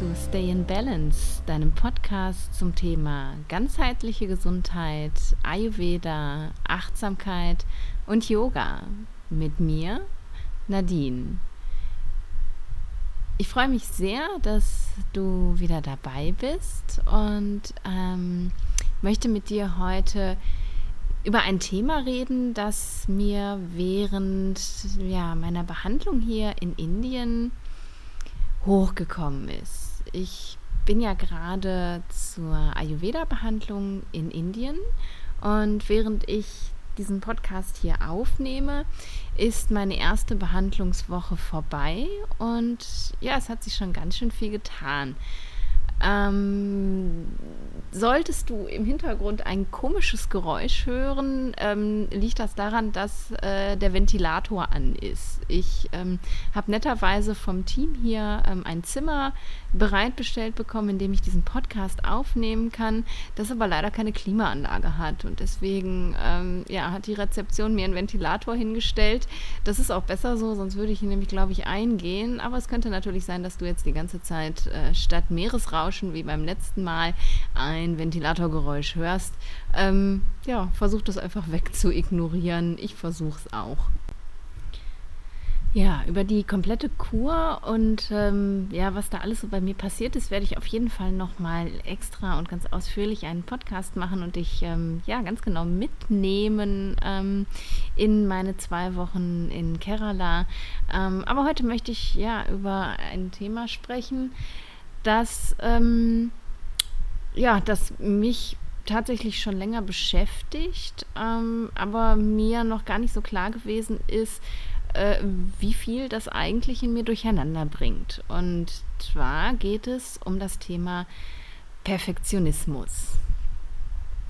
zu Stay in Balance, deinem Podcast zum Thema ganzheitliche Gesundheit, Ayurveda, Achtsamkeit und Yoga mit mir, Nadine. Ich freue mich sehr, dass du wieder dabei bist und ähm, möchte mit dir heute über ein Thema reden, das mir während ja, meiner Behandlung hier in Indien hochgekommen ist. Ich bin ja gerade zur Ayurveda-Behandlung in Indien und während ich diesen Podcast hier aufnehme, ist meine erste Behandlungswoche vorbei und ja, es hat sich schon ganz schön viel getan. Ähm, solltest du im Hintergrund ein komisches Geräusch hören, ähm, liegt das daran, dass äh, der Ventilator an ist. Ich ähm, habe netterweise vom Team hier ähm, ein Zimmer bereitbestellt bekommen, in dem ich diesen Podcast aufnehmen kann, das aber leider keine Klimaanlage hat. Und deswegen ähm, ja, hat die Rezeption mir einen Ventilator hingestellt. Das ist auch besser so, sonst würde ich nämlich, glaube ich, eingehen. Aber es könnte natürlich sein, dass du jetzt die ganze Zeit äh, statt Meeresrauschen Rauschen wie beim letzten Mal ein Ventilatorgeräusch hörst, ähm, ja, versuch das einfach wegzuignorieren. Ich versuche es auch. Ja, über die komplette Kur und ähm, ja, was da alles so bei mir passiert ist, werde ich auf jeden Fall nochmal extra und ganz ausführlich einen Podcast machen und dich ähm, ja ganz genau mitnehmen ähm, in meine zwei Wochen in Kerala. Ähm, aber heute möchte ich ja über ein Thema sprechen, dass, ähm, ja, das mich tatsächlich schon länger beschäftigt, ähm, aber mir noch gar nicht so klar gewesen ist, äh, wie viel das eigentlich in mir durcheinander bringt. Und zwar geht es um das Thema Perfektionismus.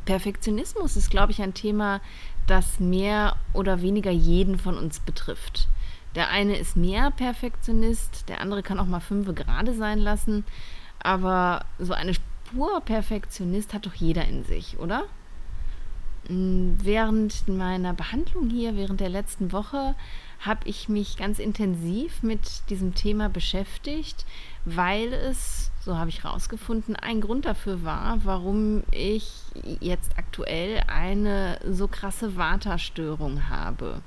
Perfektionismus ist, glaube ich, ein Thema, das mehr oder weniger jeden von uns betrifft. Der eine ist mehr Perfektionist, der andere kann auch mal fünf gerade sein lassen. Aber so eine Spur Perfektionist hat doch jeder in sich, oder? Mm, während meiner Behandlung hier, während der letzten Woche, habe ich mich ganz intensiv mit diesem Thema beschäftigt, weil es, so habe ich herausgefunden, ein Grund dafür war, warum ich jetzt aktuell eine so krasse Vata-Störung habe.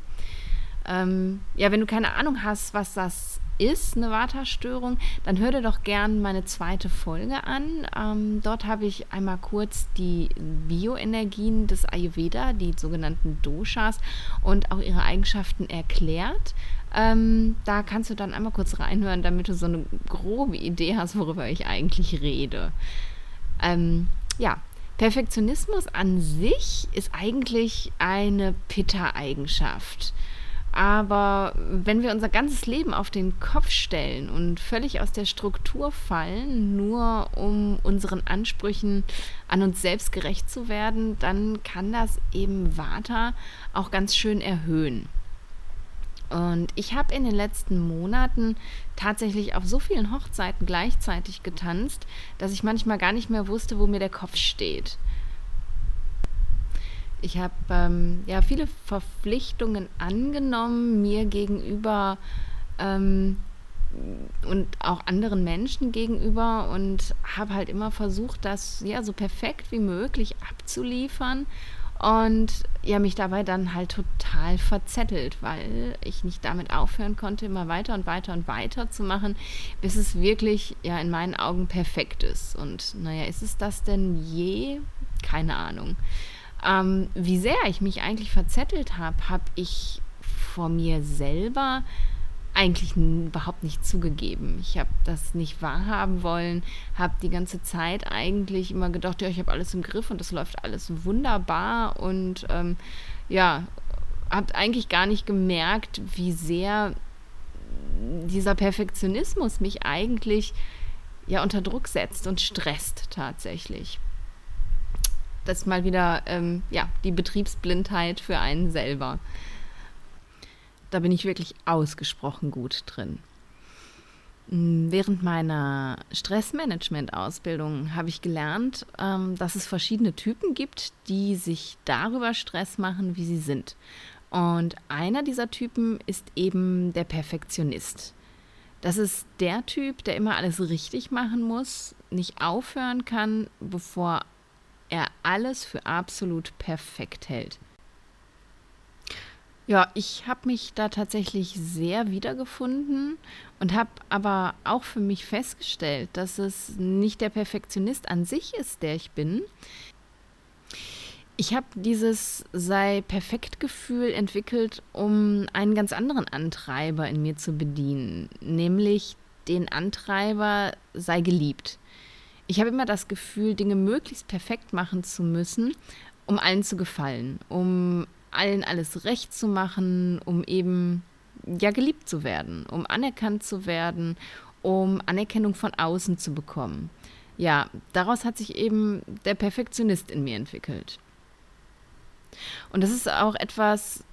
Ähm, ja, wenn du keine Ahnung hast, was das ist, eine Vata-Störung, dann hör dir doch gern meine zweite Folge an. Ähm, dort habe ich einmal kurz die Bioenergien des Ayurveda, die sogenannten Doshas und auch ihre Eigenschaften erklärt. Ähm, da kannst du dann einmal kurz reinhören, damit du so eine grobe Idee hast, worüber ich eigentlich rede. Ähm, ja, Perfektionismus an sich ist eigentlich eine Pitta-Eigenschaft. Aber wenn wir unser ganzes Leben auf den Kopf stellen und völlig aus der Struktur fallen, nur um unseren Ansprüchen an uns selbst gerecht zu werden, dann kann das eben Vata auch ganz schön erhöhen. Und ich habe in den letzten Monaten tatsächlich auf so vielen Hochzeiten gleichzeitig getanzt, dass ich manchmal gar nicht mehr wusste, wo mir der Kopf steht. Ich habe ähm, ja viele Verpflichtungen angenommen, mir gegenüber ähm, und auch anderen Menschen gegenüber und habe halt immer versucht, das ja so perfekt wie möglich abzuliefern und ja mich dabei dann halt total verzettelt, weil ich nicht damit aufhören konnte, immer weiter und weiter und weiter zu machen, bis es wirklich ja in meinen Augen perfekt ist. Und naja, ist es das denn je? Keine Ahnung. Ähm, wie sehr ich mich eigentlich verzettelt habe, habe ich vor mir selber eigentlich überhaupt nicht zugegeben. Ich habe das nicht wahrhaben wollen, habe die ganze Zeit eigentlich immer gedacht, ja, ich habe alles im Griff und das läuft alles wunderbar und ähm, ja, habe eigentlich gar nicht gemerkt, wie sehr dieser Perfektionismus mich eigentlich ja unter Druck setzt und stresst tatsächlich das ist mal wieder ähm, ja, die Betriebsblindheit für einen selber. Da bin ich wirklich ausgesprochen gut drin. Hm, während meiner Stressmanagement-Ausbildung habe ich gelernt, ähm, dass es verschiedene Typen gibt, die sich darüber Stress machen, wie sie sind. Und einer dieser Typen ist eben der Perfektionist. Das ist der Typ, der immer alles richtig machen muss, nicht aufhören kann, bevor er alles für absolut perfekt hält. Ja, ich habe mich da tatsächlich sehr wiedergefunden und habe aber auch für mich festgestellt, dass es nicht der Perfektionist an sich ist, der ich bin. Ich habe dieses sei perfekt Gefühl entwickelt, um einen ganz anderen Antreiber in mir zu bedienen, nämlich den Antreiber sei geliebt. Ich habe immer das Gefühl, Dinge möglichst perfekt machen zu müssen, um allen zu gefallen, um allen alles recht zu machen, um eben ja geliebt zu werden, um anerkannt zu werden, um Anerkennung von außen zu bekommen. Ja, daraus hat sich eben der Perfektionist in mir entwickelt. Und das ist auch etwas,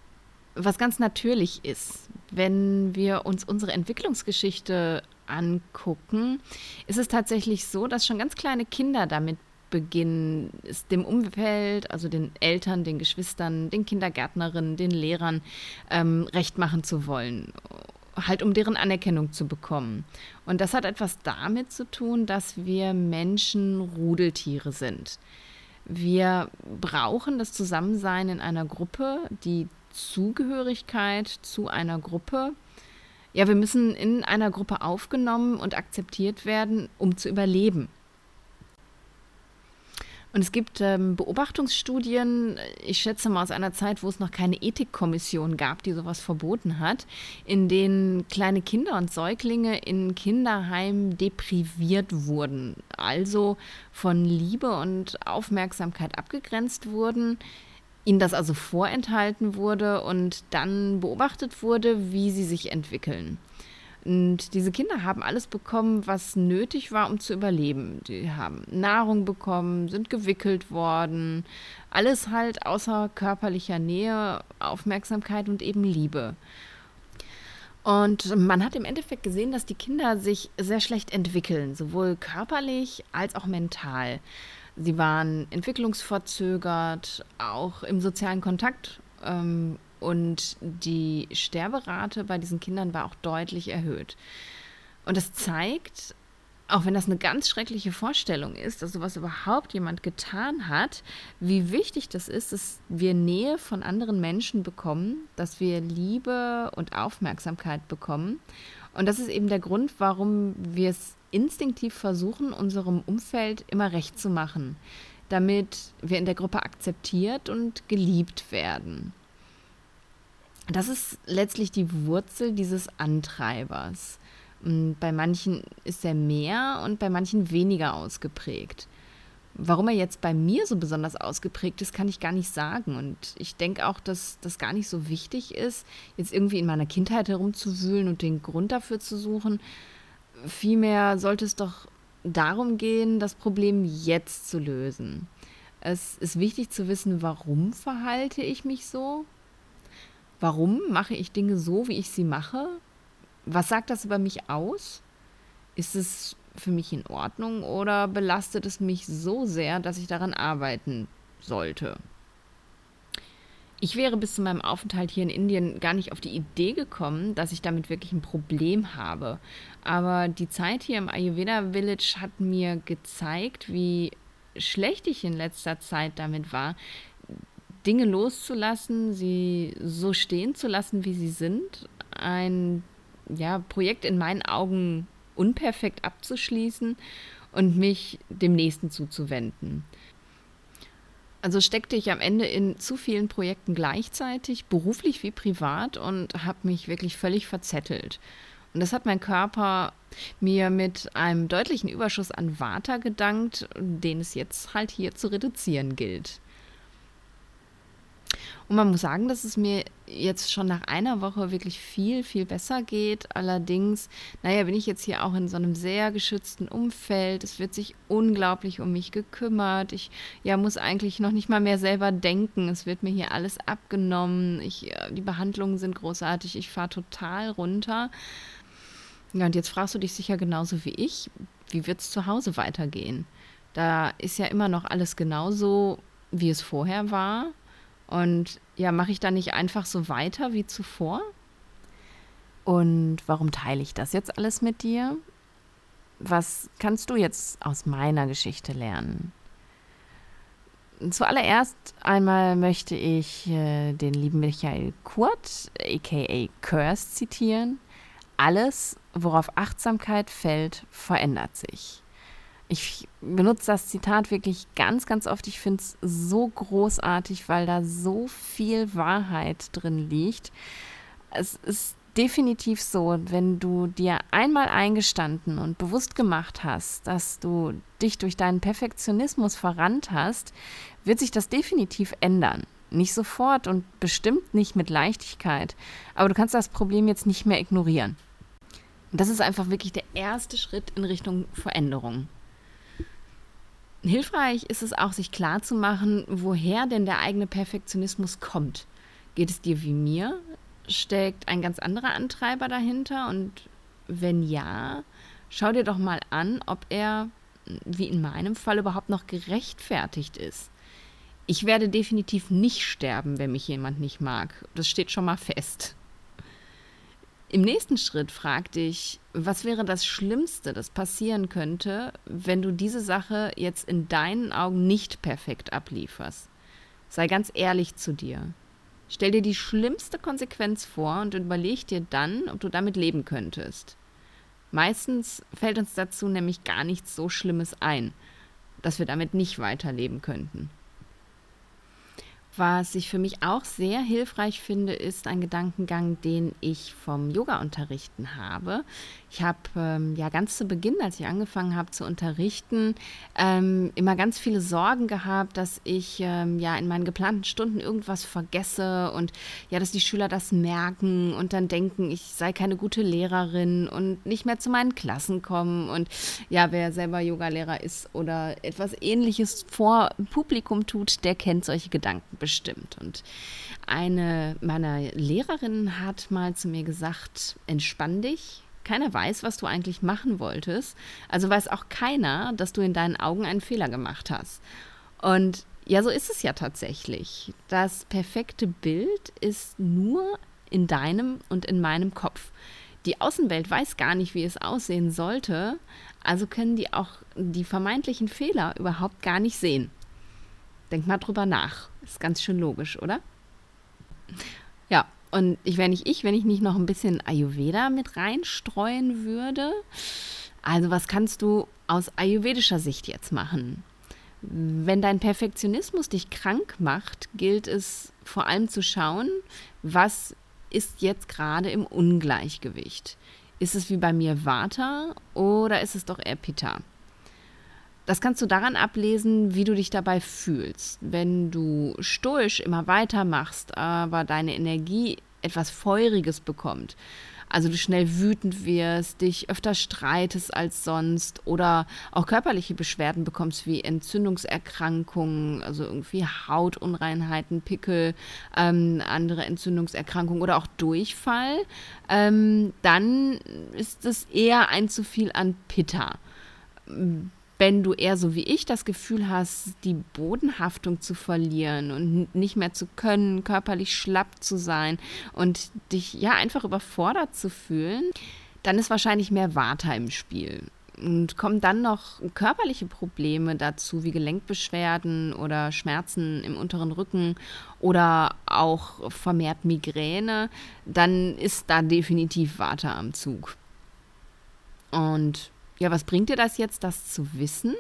was ganz natürlich ist. Wenn wir uns unsere Entwicklungsgeschichte angucken, ist es tatsächlich so, dass schon ganz kleine Kinder damit beginnen, es dem Umfeld, also den Eltern, den Geschwistern, den Kindergärtnerinnen, den Lehrern ähm, recht machen zu wollen halt um deren Anerkennung zu bekommen. Und das hat etwas damit zu tun, dass wir Menschen Rudeltiere sind. Wir brauchen das Zusammensein in einer Gruppe, die Zugehörigkeit zu einer Gruppe. Ja, wir müssen in einer Gruppe aufgenommen und akzeptiert werden, um zu überleben. Und es gibt ähm, Beobachtungsstudien, ich schätze mal aus einer Zeit, wo es noch keine Ethikkommission gab, die sowas verboten hat, in denen kleine Kinder und Säuglinge in Kinderheimen depriviert wurden, also von Liebe und Aufmerksamkeit abgegrenzt wurden, ihnen das also vorenthalten wurde und dann beobachtet wurde, wie sie sich entwickeln. Und diese Kinder haben alles bekommen, was nötig war, um zu überleben. Die haben Nahrung bekommen, sind gewickelt worden. Alles halt außer körperlicher Nähe, Aufmerksamkeit und eben Liebe. Und man hat im Endeffekt gesehen, dass die Kinder sich sehr schlecht entwickeln, sowohl körperlich als auch mental. Sie waren entwicklungsverzögert, auch im sozialen Kontakt ähm, und die Sterberate bei diesen Kindern war auch deutlich erhöht. Und das zeigt, auch wenn das eine ganz schreckliche Vorstellung ist, dass sowas überhaupt jemand getan hat, wie wichtig das ist, dass wir Nähe von anderen Menschen bekommen, dass wir Liebe und Aufmerksamkeit bekommen. Und das ist eben der Grund, warum wir es instinktiv versuchen, unserem Umfeld immer recht zu machen, damit wir in der Gruppe akzeptiert und geliebt werden. Das ist letztlich die Wurzel dieses Antreibers. Bei manchen ist er mehr und bei manchen weniger ausgeprägt. Warum er jetzt bei mir so besonders ausgeprägt ist, kann ich gar nicht sagen. Und ich denke auch, dass das gar nicht so wichtig ist, jetzt irgendwie in meiner Kindheit herumzuwühlen und den Grund dafür zu suchen. Vielmehr sollte es doch darum gehen, das Problem jetzt zu lösen. Es ist wichtig zu wissen, warum verhalte ich mich so? Warum mache ich Dinge so, wie ich sie mache? Was sagt das über mich aus? Ist es für mich in Ordnung oder belastet es mich so sehr, dass ich daran arbeiten sollte? Ich wäre bis zu meinem Aufenthalt hier in Indien gar nicht auf die Idee gekommen, dass ich damit wirklich ein Problem habe. Aber die Zeit hier im Ayurveda Village hat mir gezeigt, wie schlecht ich in letzter Zeit damit war, Dinge loszulassen, sie so stehen zu lassen, wie sie sind, ein ja, Projekt in meinen Augen unperfekt abzuschließen und mich dem nächsten zuzuwenden. Also steckte ich am Ende in zu vielen Projekten gleichzeitig, beruflich wie privat, und habe mich wirklich völlig verzettelt. Und das hat mein Körper mir mit einem deutlichen Überschuss an Vata gedankt, den es jetzt halt hier zu reduzieren gilt. Und man muss sagen, dass es mir jetzt schon nach einer Woche wirklich viel, viel besser geht. Allerdings, naja, bin ich jetzt hier auch in so einem sehr geschützten Umfeld. Es wird sich unglaublich um mich gekümmert. Ich ja, muss eigentlich noch nicht mal mehr selber denken. Es wird mir hier alles abgenommen. Ich, äh, die Behandlungen sind großartig. Ich fahre total runter. Ja, und jetzt fragst du dich sicher genauso wie ich, wie wird es zu Hause weitergehen? Da ist ja immer noch alles genauso, wie es vorher war. Und ja, mache ich da nicht einfach so weiter wie zuvor? Und warum teile ich das jetzt alles mit dir? Was kannst du jetzt aus meiner Geschichte lernen? Zuallererst einmal möchte ich äh, den lieben Michael Kurt, aka Curse, zitieren. Alles, worauf Achtsamkeit fällt, verändert sich. Ich benutze das Zitat wirklich ganz, ganz oft. Ich finde es so großartig, weil da so viel Wahrheit drin liegt. Es ist definitiv so, wenn du dir einmal eingestanden und bewusst gemacht hast, dass du dich durch deinen Perfektionismus verrannt hast, wird sich das definitiv ändern. Nicht sofort und bestimmt nicht mit Leichtigkeit, aber du kannst das Problem jetzt nicht mehr ignorieren. Und das ist einfach wirklich der erste Schritt in Richtung Veränderung. Hilfreich ist es auch, sich klarzumachen, woher denn der eigene Perfektionismus kommt. Geht es dir wie mir? Steckt ein ganz anderer Antreiber dahinter? Und wenn ja, schau dir doch mal an, ob er, wie in meinem Fall, überhaupt noch gerechtfertigt ist. Ich werde definitiv nicht sterben, wenn mich jemand nicht mag. Das steht schon mal fest. Im nächsten Schritt frag dich, was wäre das Schlimmste, das passieren könnte, wenn du diese Sache jetzt in deinen Augen nicht perfekt ablieferst? Sei ganz ehrlich zu dir. Stell dir die schlimmste Konsequenz vor und überleg dir dann, ob du damit leben könntest. Meistens fällt uns dazu nämlich gar nichts so Schlimmes ein, dass wir damit nicht weiterleben könnten. Was ich für mich auch sehr hilfreich finde, ist ein Gedankengang, den ich vom Yoga-Unterrichten habe. Ich habe ähm, ja ganz zu Beginn, als ich angefangen habe zu unterrichten, ähm, immer ganz viele Sorgen gehabt, dass ich ähm, ja in meinen geplanten Stunden irgendwas vergesse und ja, dass die Schüler das merken und dann denken, ich sei keine gute Lehrerin und nicht mehr zu meinen Klassen kommen. Und ja, wer selber Yogalehrer ist oder etwas ähnliches vor Publikum tut, der kennt solche Gedanken bestimmt. Und eine meiner Lehrerinnen hat mal zu mir gesagt, entspann dich. Keiner weiß, was du eigentlich machen wolltest. Also weiß auch keiner, dass du in deinen Augen einen Fehler gemacht hast. Und ja, so ist es ja tatsächlich. Das perfekte Bild ist nur in deinem und in meinem Kopf. Die Außenwelt weiß gar nicht, wie es aussehen sollte, also können die auch die vermeintlichen Fehler überhaupt gar nicht sehen. Denk mal drüber nach. Ist ganz schön logisch, oder? Ja, und ich wäre nicht ich, wenn ich nicht noch ein bisschen Ayurveda mit reinstreuen würde. Also, was kannst du aus ayurvedischer Sicht jetzt machen? Wenn dein Perfektionismus dich krank macht, gilt es vor allem zu schauen, was ist jetzt gerade im Ungleichgewicht. Ist es wie bei mir Vata oder ist es doch eher Pitta? Das kannst du daran ablesen, wie du dich dabei fühlst. Wenn du stoisch immer weitermachst, aber deine Energie etwas Feuriges bekommt, also du schnell wütend wirst, dich öfter streitest als sonst oder auch körperliche Beschwerden bekommst wie Entzündungserkrankungen, also irgendwie Hautunreinheiten, Pickel, ähm, andere Entzündungserkrankungen oder auch Durchfall, ähm, dann ist es eher ein zu viel an Pitta wenn du eher so wie ich das Gefühl hast, die Bodenhaftung zu verlieren und nicht mehr zu können, körperlich schlapp zu sein und dich ja einfach überfordert zu fühlen, dann ist wahrscheinlich mehr Vata im Spiel. Und kommen dann noch körperliche Probleme dazu, wie Gelenkbeschwerden oder Schmerzen im unteren Rücken oder auch vermehrt Migräne, dann ist da definitiv Vata am Zug. Und ja, was bringt dir das jetzt, das zu wissen?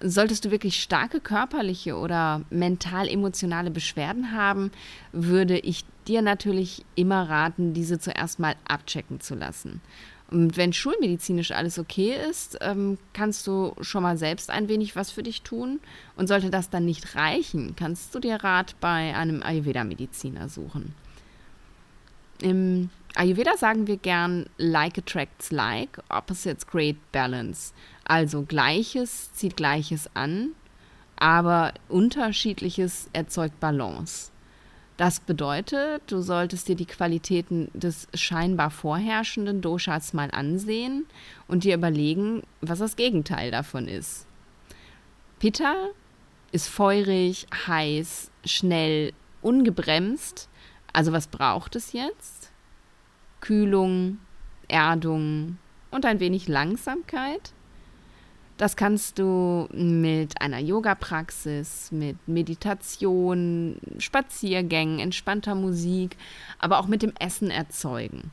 Solltest du wirklich starke körperliche oder mental-emotionale Beschwerden haben, würde ich dir natürlich immer raten, diese zuerst mal abchecken zu lassen. Und wenn schulmedizinisch alles okay ist, ähm, kannst du schon mal selbst ein wenig was für dich tun. Und sollte das dann nicht reichen, kannst du dir Rat bei einem Ayurveda-Mediziner suchen. Im Ayurveda sagen wir gern like attracts like, opposites create balance. Also Gleiches zieht Gleiches an, aber Unterschiedliches erzeugt Balance. Das bedeutet, du solltest dir die Qualitäten des scheinbar vorherrschenden Doshas mal ansehen und dir überlegen, was das Gegenteil davon ist. Pitta ist feurig, heiß, schnell, ungebremst. Also was braucht es jetzt? Kühlung, Erdung und ein wenig Langsamkeit. Das kannst du mit einer Yoga-Praxis, mit Meditation, Spaziergängen, entspannter Musik, aber auch mit dem Essen erzeugen.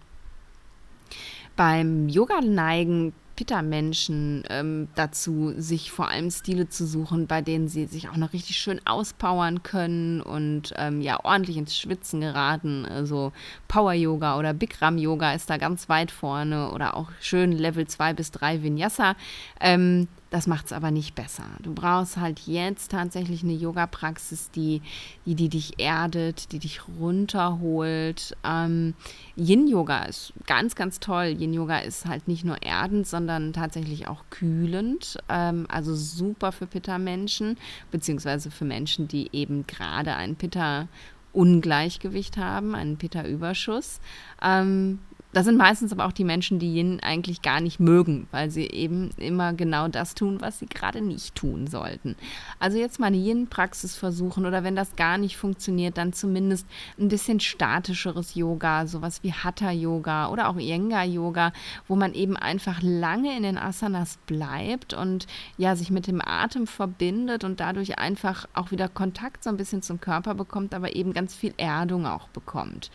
Beim Yoga neigen Pitta-Menschen ähm, dazu, sich vor allem Stile zu suchen, bei denen sie sich auch noch richtig schön auspowern können und ähm, ja ordentlich ins Schwitzen geraten. Also Power-Yoga oder Bikram-Yoga ist da ganz weit vorne oder auch schön Level 2 bis 3 Vinyasa. Ähm, das macht es aber nicht besser. Du brauchst halt jetzt tatsächlich eine Yoga-Praxis, die, die, die dich erdet, die dich runterholt. Ähm, Yin-Yoga ist ganz, ganz toll. Yin-Yoga ist halt nicht nur erdend, sondern tatsächlich auch kühlend. Ähm, also super für Pitta-Menschen, beziehungsweise für Menschen, die eben gerade ein Pitta- Ungleichgewicht haben, einen Pitta-Überschuss. Ähm, das sind meistens aber auch die Menschen, die Yin eigentlich gar nicht mögen, weil sie eben immer genau das tun, was sie gerade nicht tun sollten. Also jetzt mal eine Yin-Praxis versuchen oder wenn das gar nicht funktioniert, dann zumindest ein bisschen statischeres Yoga, sowas wie Hatha-Yoga oder auch Iyengar-Yoga, wo man eben einfach lange in den Asanas bleibt und ja, sich mit dem Atem verbindet und dadurch einfach auch wieder Kontakt so ein bisschen zum Körper bekommt, aber eben ganz viel Erdung auch bekommt.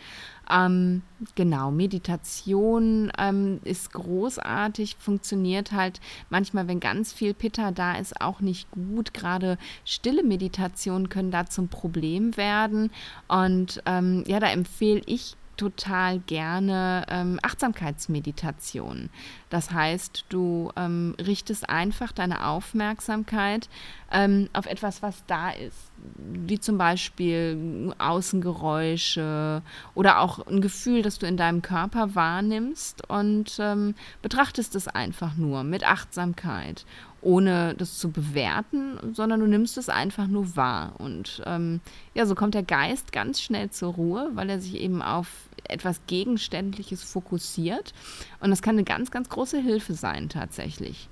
Ähm, genau, Meditation ähm, ist großartig, funktioniert halt manchmal, wenn ganz viel Pitta da ist, auch nicht gut. Gerade stille Meditationen können da zum Problem werden. Und ähm, ja, da empfehle ich total gerne ähm, Achtsamkeitsmeditation. Das heißt, du ähm, richtest einfach deine Aufmerksamkeit ähm, auf etwas, was da ist, wie zum Beispiel Außengeräusche oder auch ein Gefühl, das du in deinem Körper wahrnimmst und ähm, betrachtest es einfach nur mit Achtsamkeit ohne das zu bewerten, sondern du nimmst es einfach nur wahr. Und ähm, ja, so kommt der Geist ganz schnell zur Ruhe, weil er sich eben auf etwas Gegenständliches fokussiert. Und das kann eine ganz, ganz große Hilfe sein tatsächlich.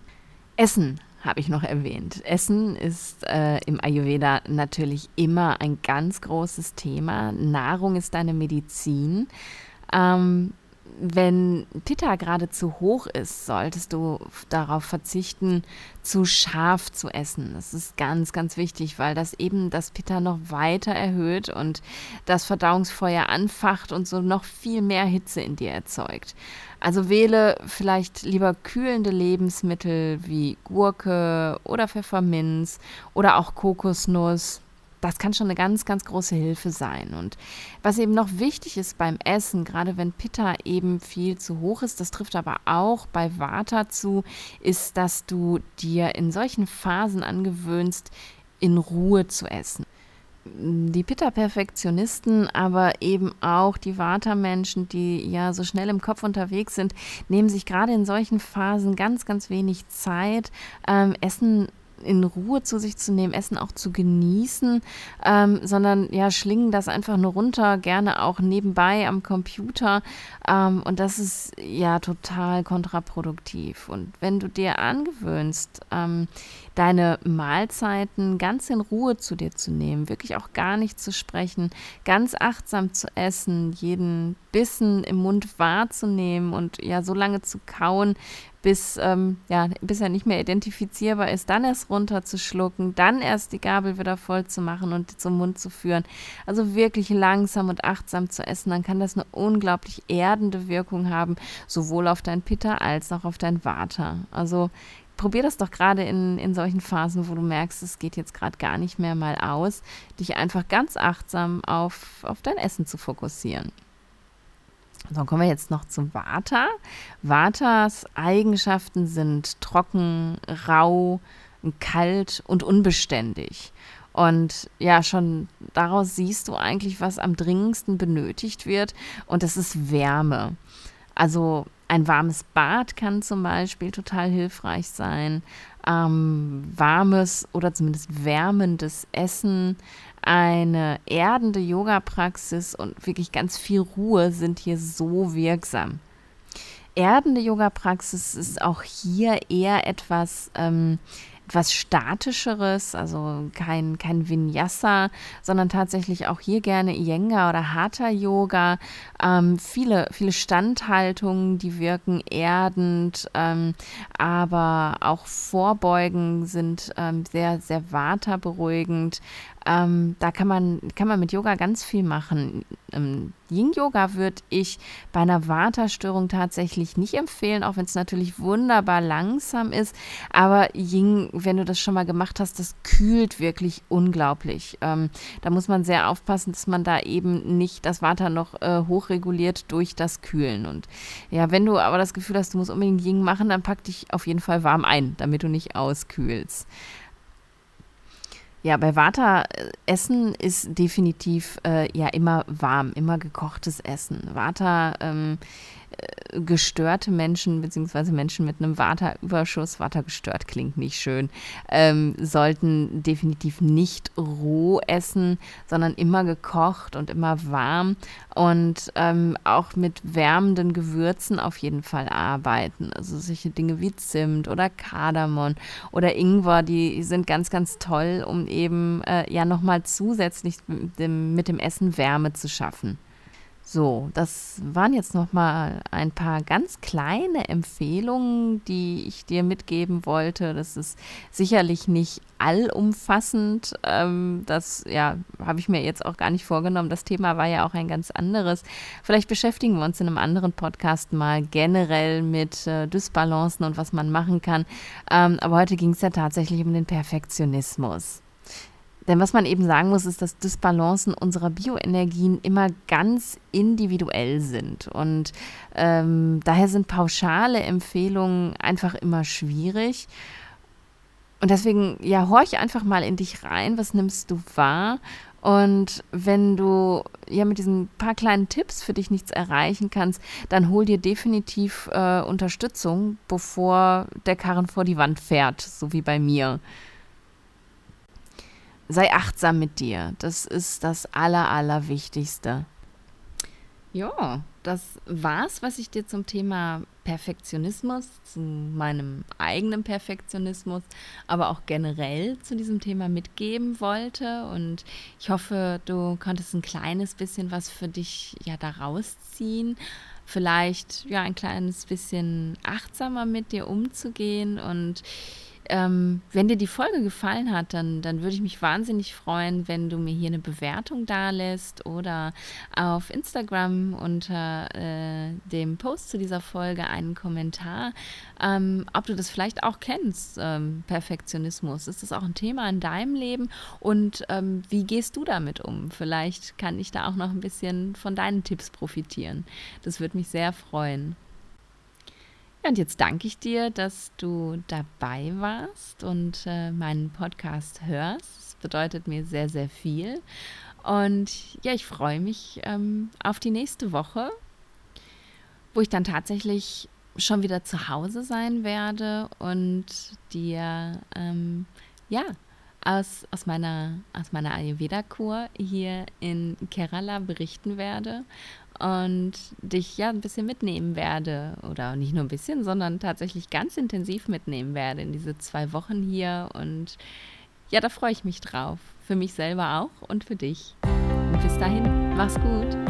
Essen habe ich noch erwähnt. Essen ist äh, im Ayurveda natürlich immer ein ganz großes Thema. Nahrung ist deine Medizin. Ähm, wenn Pitta gerade zu hoch ist, solltest du darauf verzichten, zu scharf zu essen. Das ist ganz, ganz wichtig, weil das eben das Pitta noch weiter erhöht und das Verdauungsfeuer anfacht und so noch viel mehr Hitze in dir erzeugt. Also wähle vielleicht lieber kühlende Lebensmittel wie Gurke oder Pfefferminz oder auch Kokosnuss das kann schon eine ganz, ganz große Hilfe sein. Und was eben noch wichtig ist beim Essen, gerade wenn Pitta eben viel zu hoch ist, das trifft aber auch bei Vata zu, ist, dass du dir in solchen Phasen angewöhnst, in Ruhe zu essen die Pitta-Perfektionisten, aber eben auch die Vata-Menschen, die ja so schnell im Kopf unterwegs sind, nehmen sich gerade in solchen Phasen ganz, ganz wenig Zeit, ähm, essen in Ruhe zu sich zu nehmen, Essen auch zu genießen, ähm, sondern ja, schlingen das einfach nur runter, gerne auch nebenbei am Computer. Ähm, und das ist ja total kontraproduktiv. Und wenn du dir angewöhnst, ähm, deine Mahlzeiten ganz in Ruhe zu dir zu nehmen, wirklich auch gar nicht zu sprechen, ganz achtsam zu essen, jeden Bissen im Mund wahrzunehmen und ja so lange zu kauen, bis, ähm, ja, bis er nicht mehr identifizierbar ist, dann erst runterzuschlucken, dann erst die Gabel wieder voll zu machen und zum Mund zu führen. Also wirklich langsam und achtsam zu essen, dann kann das eine unglaublich erdende Wirkung haben, sowohl auf dein Pitta als auch auf dein Vata. Also probier das doch gerade in, in solchen Phasen, wo du merkst, es geht jetzt gerade gar nicht mehr mal aus, dich einfach ganz achtsam auf, auf dein Essen zu fokussieren. So, kommen wir jetzt noch zum Vata. Vatas Eigenschaften sind trocken, rau, kalt und unbeständig. Und ja, schon daraus siehst du eigentlich, was am dringendsten benötigt wird. Und das ist Wärme. Also ein warmes Bad kann zum Beispiel total hilfreich sein. Ähm, warmes oder zumindest wärmendes Essen, eine erdende Yoga-Praxis und wirklich ganz viel Ruhe sind hier so wirksam. Erdende Yoga-Praxis ist auch hier eher etwas, ähm, etwas Statischeres, also kein, kein Vinyasa, sondern tatsächlich auch hier gerne Iyengar oder Hatha Yoga. Ähm, viele, viele Standhaltungen, die wirken erdend, ähm, aber auch Vorbeugen sind ähm, sehr, sehr Vata beruhigend. Ähm, da kann man, kann man mit Yoga ganz viel machen. Ähm, Yin-Yoga würde ich bei einer Vata-Störung tatsächlich nicht empfehlen, auch wenn es natürlich wunderbar langsam ist. Aber Yin, wenn du das schon mal gemacht hast, das kühlt wirklich unglaublich. Ähm, da muss man sehr aufpassen, dass man da eben nicht das Vata noch äh, hochreguliert durch das Kühlen. Und ja, wenn du aber das Gefühl hast, du musst unbedingt Yin machen, dann pack dich auf jeden Fall warm ein, damit du nicht auskühlst. Ja, bei Vata äh, Essen ist definitiv äh, ja immer warm, immer gekochtes Essen. Vata ähm, äh, gestörte Menschen beziehungsweise Menschen mit einem Vata-Überschuss, Vata gestört klingt nicht schön, ähm, sollten definitiv nicht roh essen, sondern immer gekocht und immer warm und ähm, auch mit wärmenden Gewürzen auf jeden Fall arbeiten. Also solche Dinge wie Zimt oder Kardamom oder Ingwer, die sind ganz, ganz toll, um eben äh, ja nochmal zusätzlich mit dem, mit dem Essen Wärme zu schaffen. So, das waren jetzt noch mal ein paar ganz kleine Empfehlungen, die ich dir mitgeben wollte. Das ist sicherlich nicht allumfassend. Ähm, das ja, habe ich mir jetzt auch gar nicht vorgenommen. Das Thema war ja auch ein ganz anderes. Vielleicht beschäftigen wir uns in einem anderen Podcast mal generell mit äh, Dysbalancen und was man machen kann. Ähm, aber heute ging es ja tatsächlich um den Perfektionismus. Denn was man eben sagen muss, ist, dass Dysbalancen unserer Bioenergien immer ganz individuell sind. Und ähm, daher sind pauschale Empfehlungen einfach immer schwierig. Und deswegen, ja, horch einfach mal in dich rein, was nimmst du wahr? Und wenn du ja mit diesen paar kleinen Tipps für dich nichts erreichen kannst, dann hol dir definitiv äh, Unterstützung, bevor der Karren vor die Wand fährt, so wie bei mir sei achtsam mit dir. Das ist das Aller, Allerwichtigste. Ja, das war's, was ich dir zum Thema Perfektionismus, zu meinem eigenen Perfektionismus, aber auch generell zu diesem Thema mitgeben wollte. Und ich hoffe, du konntest ein kleines bisschen was für dich ja daraus ziehen. Vielleicht ja ein kleines bisschen achtsamer mit dir umzugehen und ähm, wenn dir die Folge gefallen hat, dann, dann würde ich mich wahnsinnig freuen, wenn du mir hier eine Bewertung da lässt oder auf Instagram unter äh, dem Post zu dieser Folge einen Kommentar, ähm, ob du das vielleicht auch kennst, ähm, Perfektionismus. Ist das auch ein Thema in deinem Leben und ähm, wie gehst du damit um? Vielleicht kann ich da auch noch ein bisschen von deinen Tipps profitieren. Das würde mich sehr freuen. Ja, und jetzt danke ich dir, dass du dabei warst und äh, meinen Podcast hörst. Das bedeutet mir sehr, sehr viel. Und ja, ich freue mich ähm, auf die nächste Woche, wo ich dann tatsächlich schon wieder zu Hause sein werde und dir ähm, ja aus, aus meiner, aus meiner Ayurveda-Kur hier in Kerala berichten werde und dich ja ein bisschen mitnehmen werde. Oder nicht nur ein bisschen, sondern tatsächlich ganz intensiv mitnehmen werde in diese zwei Wochen hier. Und ja, da freue ich mich drauf. Für mich selber auch und für dich. Und bis dahin, mach's gut.